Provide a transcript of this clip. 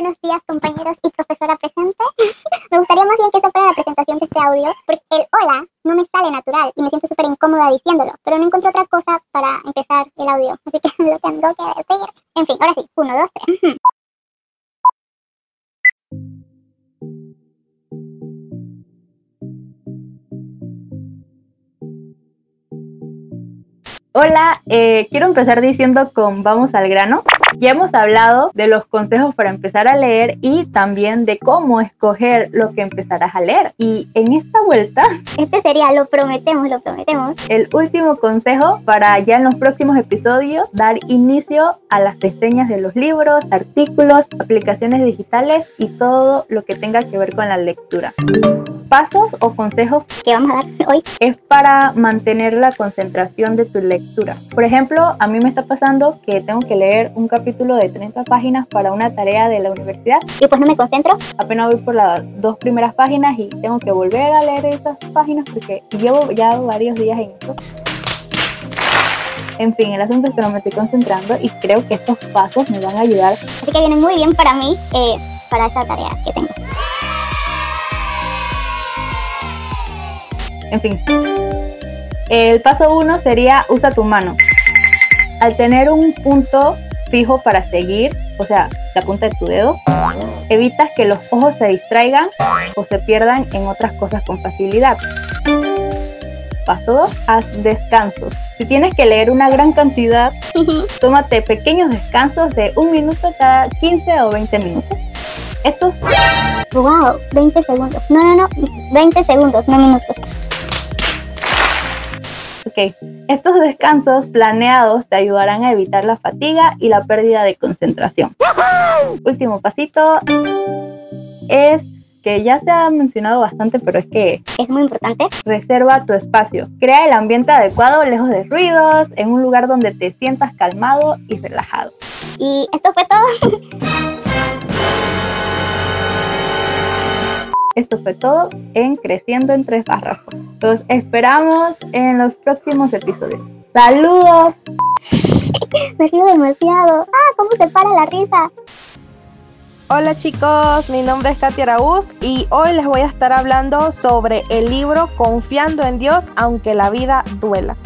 buenos días compañeros y profesora presente. me gustaría más bien que esta fuera la presentación de este audio, porque el hola no me sale natural y me siento súper incómoda diciéndolo, pero no encuentro otra cosa para empezar el audio, así que lo tengo que decir. En fin, ahora sí, uno, dos, tres. Hola, eh, quiero empezar diciendo con vamos al grano. Ya hemos hablado de los consejos para empezar a leer y también de cómo escoger lo que empezarás a leer. Y en esta vuelta... Este sería, lo prometemos, lo prometemos. El último consejo para ya en los próximos episodios dar inicio a las reseñas de los libros, artículos, aplicaciones digitales y todo lo que tenga que ver con la lectura pasos o consejos que vamos a dar hoy es para mantener la concentración de tu lectura. Por ejemplo, a mí me está pasando que tengo que leer un capítulo de 30 páginas para una tarea de la universidad. Y pues no me concentro. Apenas voy por las dos primeras páginas y tengo que volver a leer esas páginas porque llevo ya varios días en eso. En fin, el asunto es que no me estoy concentrando y creo que estos pasos me van a ayudar. Así que vienen muy bien para mí, eh, para esta tarea que tengo. En fin. El paso uno sería usa tu mano. Al tener un punto fijo para seguir, o sea, la punta de tu dedo, evitas que los ojos se distraigan o se pierdan en otras cosas con facilidad. Paso 2, haz descansos. Si tienes que leer una gran cantidad, tómate pequeños descansos de un minuto cada 15 o 20 minutos. Estos... ¡Wow! 20 segundos. No, no, no. 20 segundos, no minutos. Estos descansos planeados te ayudarán a evitar la fatiga y la pérdida de concentración. Último pasito es que ya se ha mencionado bastante, pero es que es muy importante. Reserva tu espacio. Crea el ambiente adecuado, lejos de ruidos, en un lugar donde te sientas calmado y relajado. Y esto fue todo. Esto fue todo en Creciendo en Tres Párrafos. Los esperamos en los próximos episodios. ¡Saludos! Me río demasiado. ¡Ah! ¿Cómo se para la risa? Hola chicos, mi nombre es Katia Araúz y hoy les voy a estar hablando sobre el libro Confiando en Dios aunque la vida duela.